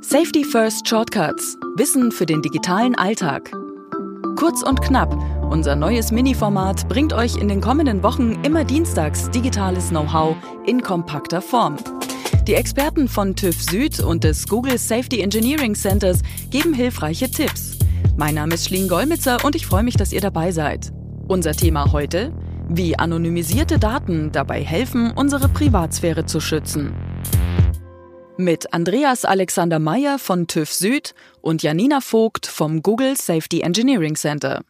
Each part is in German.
Safety First Shortcuts. Wissen für den digitalen Alltag. Kurz und knapp. Unser neues Mini-Format bringt euch in den kommenden Wochen immer dienstags digitales Know-how in kompakter Form. Die Experten von TÜV Süd und des Google Safety Engineering Centers geben hilfreiche Tipps. Mein Name ist Schling Golmitzer und ich freue mich, dass ihr dabei seid. Unser Thema heute? Wie anonymisierte Daten dabei helfen, unsere Privatsphäre zu schützen. Mit Andreas Alexander Meyer von TÜV Süd und Janina Vogt vom Google Safety Engineering Center.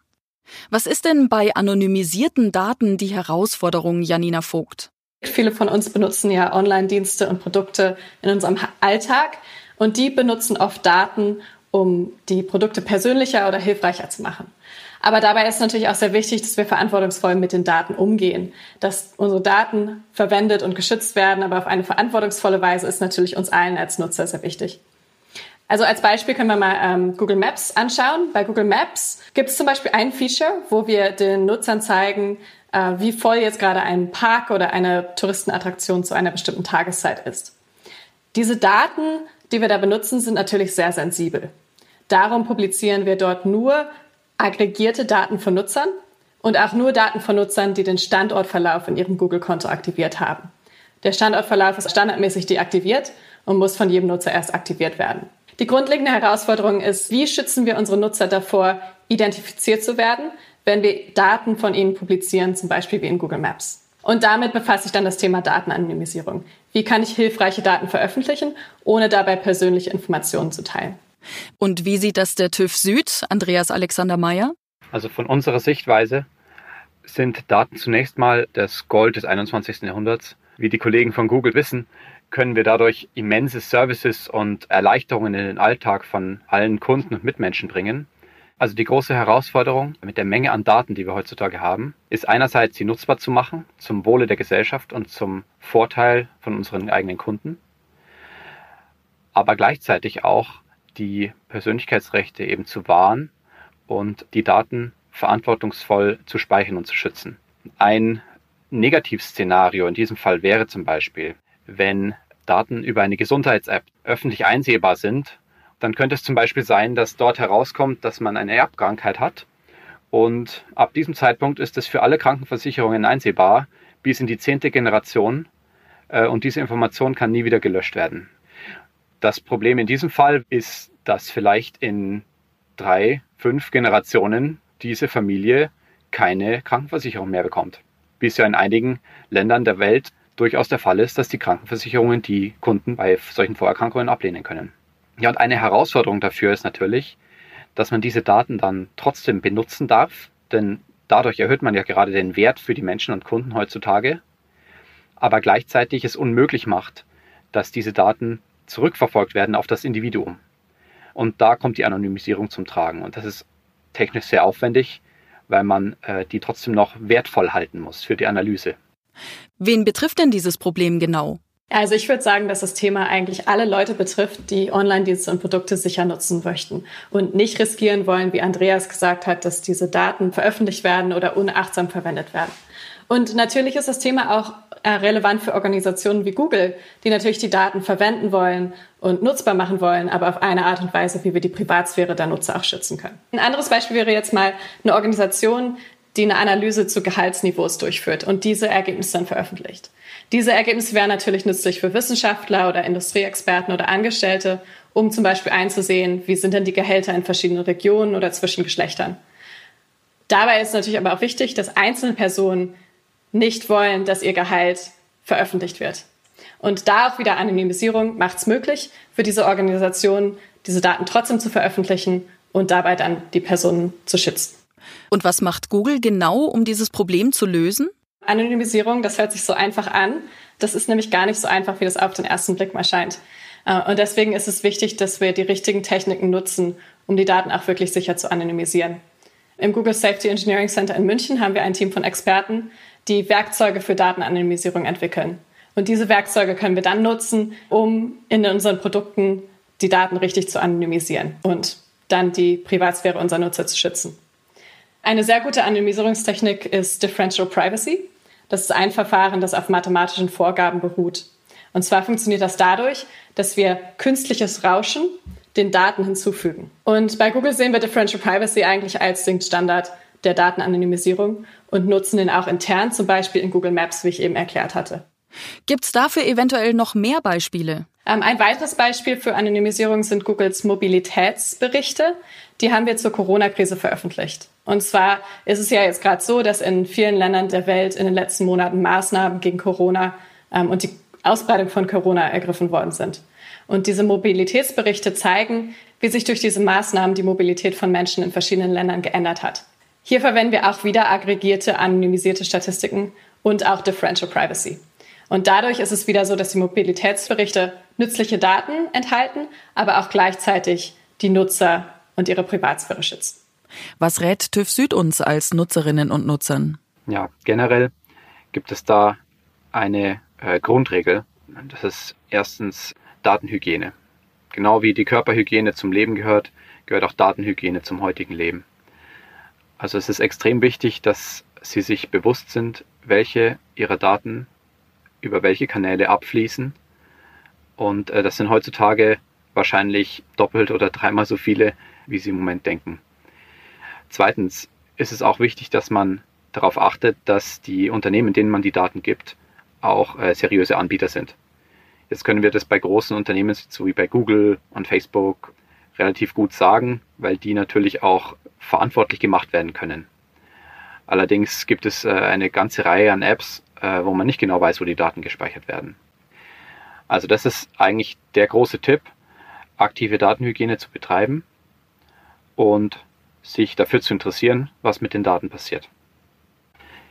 Was ist denn bei anonymisierten Daten die Herausforderung, Janina Vogt? Viele von uns benutzen ja Online-Dienste und Produkte in unserem Alltag und die benutzen oft Daten, um die Produkte persönlicher oder hilfreicher zu machen. Aber dabei ist natürlich auch sehr wichtig, dass wir verantwortungsvoll mit den Daten umgehen. Dass unsere Daten verwendet und geschützt werden, aber auf eine verantwortungsvolle Weise ist natürlich uns allen als Nutzer sehr wichtig. Also als Beispiel können wir mal ähm, Google Maps anschauen. Bei Google Maps gibt es zum Beispiel ein Feature, wo wir den Nutzern zeigen, äh, wie voll jetzt gerade ein Park oder eine Touristenattraktion zu einer bestimmten Tageszeit ist. Diese Daten, die wir da benutzen, sind natürlich sehr sensibel. Darum publizieren wir dort nur aggregierte Daten von Nutzern und auch nur Daten von Nutzern, die den Standortverlauf in ihrem Google-Konto aktiviert haben. Der Standortverlauf ist standardmäßig deaktiviert und muss von jedem Nutzer erst aktiviert werden. Die grundlegende Herausforderung ist, wie schützen wir unsere Nutzer davor, identifiziert zu werden, wenn wir Daten von ihnen publizieren, zum Beispiel wie in Google Maps. Und damit befasst sich dann das Thema Datenanonymisierung. Wie kann ich hilfreiche Daten veröffentlichen, ohne dabei persönliche Informationen zu teilen? Und wie sieht das der TÜV Süd, Andreas Alexander Meyer? Also von unserer Sichtweise sind Daten zunächst mal das Gold des 21. Jahrhunderts. Wie die Kollegen von Google wissen, können wir dadurch immense Services und Erleichterungen in den Alltag von allen Kunden und Mitmenschen bringen. Also die große Herausforderung mit der Menge an Daten, die wir heutzutage haben, ist einerseits sie nutzbar zu machen zum Wohle der Gesellschaft und zum Vorteil von unseren eigenen Kunden, aber gleichzeitig auch die Persönlichkeitsrechte eben zu wahren und die Daten verantwortungsvoll zu speichern und zu schützen. Ein Negativszenario in diesem Fall wäre zum Beispiel, wenn Daten über eine Gesundheits-App öffentlich einsehbar sind, dann könnte es zum Beispiel sein, dass dort herauskommt, dass man eine Erbkrankheit hat. Und ab diesem Zeitpunkt ist es für alle Krankenversicherungen einsehbar, bis in die zehnte Generation. Äh, und diese Information kann nie wieder gelöscht werden. Das Problem in diesem Fall ist, dass vielleicht in drei, fünf Generationen diese Familie keine Krankenversicherung mehr bekommt. Wie es ja in einigen Ländern der Welt durchaus der Fall ist, dass die Krankenversicherungen die Kunden bei solchen Vorerkrankungen ablehnen können. Ja, und eine Herausforderung dafür ist natürlich, dass man diese Daten dann trotzdem benutzen darf, denn dadurch erhöht man ja gerade den Wert für die Menschen und Kunden heutzutage, aber gleichzeitig es unmöglich macht, dass diese Daten zurückverfolgt werden auf das Individuum. Und da kommt die Anonymisierung zum Tragen. Und das ist technisch sehr aufwendig, weil man äh, die trotzdem noch wertvoll halten muss für die Analyse. Wen betrifft denn dieses Problem genau? Also ich würde sagen, dass das Thema eigentlich alle Leute betrifft, die Online-Dienste und Produkte sicher nutzen möchten und nicht riskieren wollen, wie Andreas gesagt hat, dass diese Daten veröffentlicht werden oder unachtsam verwendet werden. Und natürlich ist das Thema auch äh, relevant für Organisationen wie Google, die natürlich die Daten verwenden wollen und nutzbar machen wollen, aber auf eine Art und Weise, wie wir die Privatsphäre der Nutzer auch schützen können. Ein anderes Beispiel wäre jetzt mal eine Organisation, die eine Analyse zu Gehaltsniveaus durchführt und diese Ergebnisse dann veröffentlicht. Diese Ergebnisse wären natürlich nützlich für Wissenschaftler oder Industrieexperten oder Angestellte, um zum Beispiel einzusehen, wie sind denn die Gehälter in verschiedenen Regionen oder zwischen Geschlechtern. Dabei ist natürlich aber auch wichtig, dass einzelne Personen nicht wollen, dass ihr Gehalt veröffentlicht wird. Und da auch wieder Anonymisierung macht es möglich, für diese Organisation diese Daten trotzdem zu veröffentlichen und dabei dann die Personen zu schützen. Und was macht Google genau, um dieses Problem zu lösen? Anonymisierung, das hört sich so einfach an. Das ist nämlich gar nicht so einfach, wie das auf den ersten Blick mal scheint. Äh, und deswegen ist es wichtig, dass wir die richtigen Techniken nutzen, um die Daten auch wirklich sicher zu anonymisieren. Im Google Safety Engineering Center in München haben wir ein Team von Experten, die Werkzeuge für Datenanonymisierung entwickeln. Und diese Werkzeuge können wir dann nutzen, um in unseren Produkten die Daten richtig zu anonymisieren und dann die Privatsphäre unserer Nutzer zu schützen. Eine sehr gute Anonymisierungstechnik ist Differential Privacy. Das ist ein Verfahren, das auf mathematischen Vorgaben beruht. Und zwar funktioniert das dadurch, dass wir künstliches Rauschen den Daten hinzufügen. Und bei Google sehen wir Differential Privacy eigentlich als den Standard der Datenanonymisierung und nutzen den auch intern, zum Beispiel in Google Maps, wie ich eben erklärt hatte. Gibt es dafür eventuell noch mehr Beispiele? Ähm, ein weiteres Beispiel für Anonymisierung sind Googles Mobilitätsberichte. Die haben wir zur Corona-Krise veröffentlicht. Und zwar ist es ja jetzt gerade so, dass in vielen Ländern der Welt in den letzten Monaten Maßnahmen gegen Corona ähm, und die Ausbreitung von Corona ergriffen worden sind. Und diese Mobilitätsberichte zeigen, wie sich durch diese Maßnahmen die Mobilität von Menschen in verschiedenen Ländern geändert hat. Hier verwenden wir auch wieder aggregierte, anonymisierte Statistiken und auch Differential Privacy. Und dadurch ist es wieder so, dass die Mobilitätsberichte nützliche Daten enthalten, aber auch gleichzeitig die Nutzer und ihre Privatsphäre schützen. Was rät TÜV Süd uns als Nutzerinnen und Nutzern? Ja, generell gibt es da eine äh, Grundregel. Das ist erstens Datenhygiene. Genau wie die Körperhygiene zum Leben gehört, gehört auch Datenhygiene zum heutigen Leben. Also es ist extrem wichtig, dass Sie sich bewusst sind, welche Ihrer Daten über welche Kanäle abfließen. Und äh, das sind heutzutage wahrscheinlich doppelt oder dreimal so viele, wie Sie im Moment denken. Zweitens ist es auch wichtig, dass man darauf achtet, dass die Unternehmen, denen man die Daten gibt, auch äh, seriöse Anbieter sind. Jetzt können wir das bei großen Unternehmen, so wie bei Google und Facebook, relativ gut sagen, weil die natürlich auch verantwortlich gemacht werden können. Allerdings gibt es äh, eine ganze Reihe an Apps, äh, wo man nicht genau weiß, wo die Daten gespeichert werden. Also das ist eigentlich der große Tipp, aktive Datenhygiene zu betreiben und sich dafür zu interessieren, was mit den Daten passiert.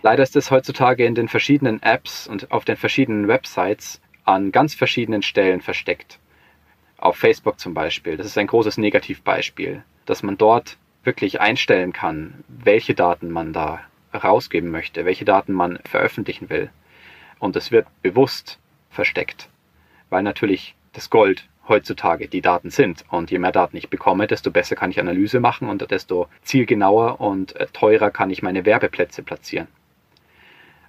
Leider ist es heutzutage in den verschiedenen Apps und auf den verschiedenen Websites an ganz verschiedenen Stellen versteckt. Auf Facebook zum Beispiel. Das ist ein großes Negativbeispiel, dass man dort wirklich einstellen kann, welche Daten man da rausgeben möchte, welche Daten man veröffentlichen will. Und es wird bewusst versteckt, weil natürlich das Gold heutzutage die Daten sind. Und je mehr Daten ich bekomme, desto besser kann ich Analyse machen und desto zielgenauer und äh, teurer kann ich meine Werbeplätze platzieren.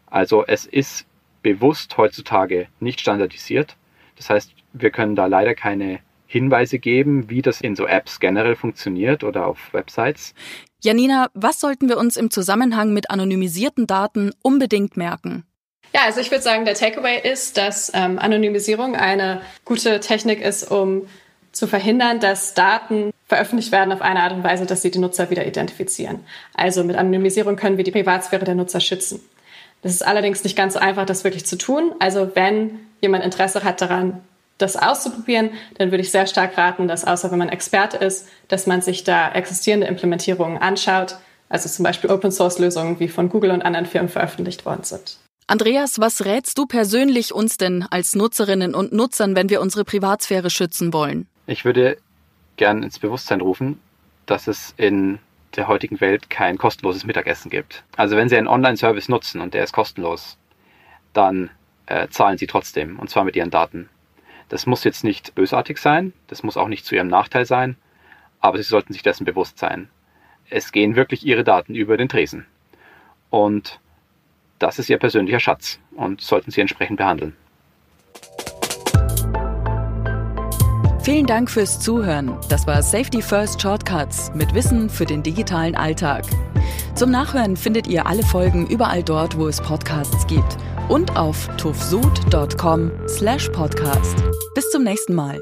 Also es ist bewusst heutzutage nicht standardisiert. Das heißt, wir können da leider keine Hinweise geben, wie das in so Apps generell funktioniert oder auf Websites. Janina, was sollten wir uns im Zusammenhang mit anonymisierten Daten unbedingt merken? Ja, also ich würde sagen, der Takeaway ist, dass ähm, Anonymisierung eine gute Technik ist, um zu verhindern, dass Daten veröffentlicht werden auf eine Art und Weise, dass sie die Nutzer wieder identifizieren. Also mit Anonymisierung können wir die Privatsphäre der Nutzer schützen. Das ist allerdings nicht ganz so einfach, das wirklich zu tun. Also wenn jemand Interesse hat daran, das auszuprobieren, dann würde ich sehr stark raten, dass außer wenn man Experte ist, dass man sich da existierende Implementierungen anschaut, also zum Beispiel Open-Source-Lösungen, wie von Google und anderen Firmen veröffentlicht worden sind. Andreas, was rätst du persönlich uns denn als Nutzerinnen und Nutzern, wenn wir unsere Privatsphäre schützen wollen? Ich würde gern ins Bewusstsein rufen, dass es in der heutigen Welt kein kostenloses Mittagessen gibt. Also wenn Sie einen Online-Service nutzen und der ist kostenlos, dann äh, zahlen Sie trotzdem und zwar mit Ihren Daten. Das muss jetzt nicht bösartig sein, das muss auch nicht zu ihrem Nachteil sein, aber sie sollten sich dessen bewusst sein. Es gehen wirklich ihre Daten über den Tresen. Und das ist ihr persönlicher Schatz und sollten sie entsprechend behandeln. Vielen Dank fürs Zuhören. Das war Safety First Shortcuts mit Wissen für den digitalen Alltag. Zum Nachhören findet ihr alle Folgen überall dort, wo es Podcasts gibt und auf tufsud.com slash podcast. Bis zum nächsten Mal.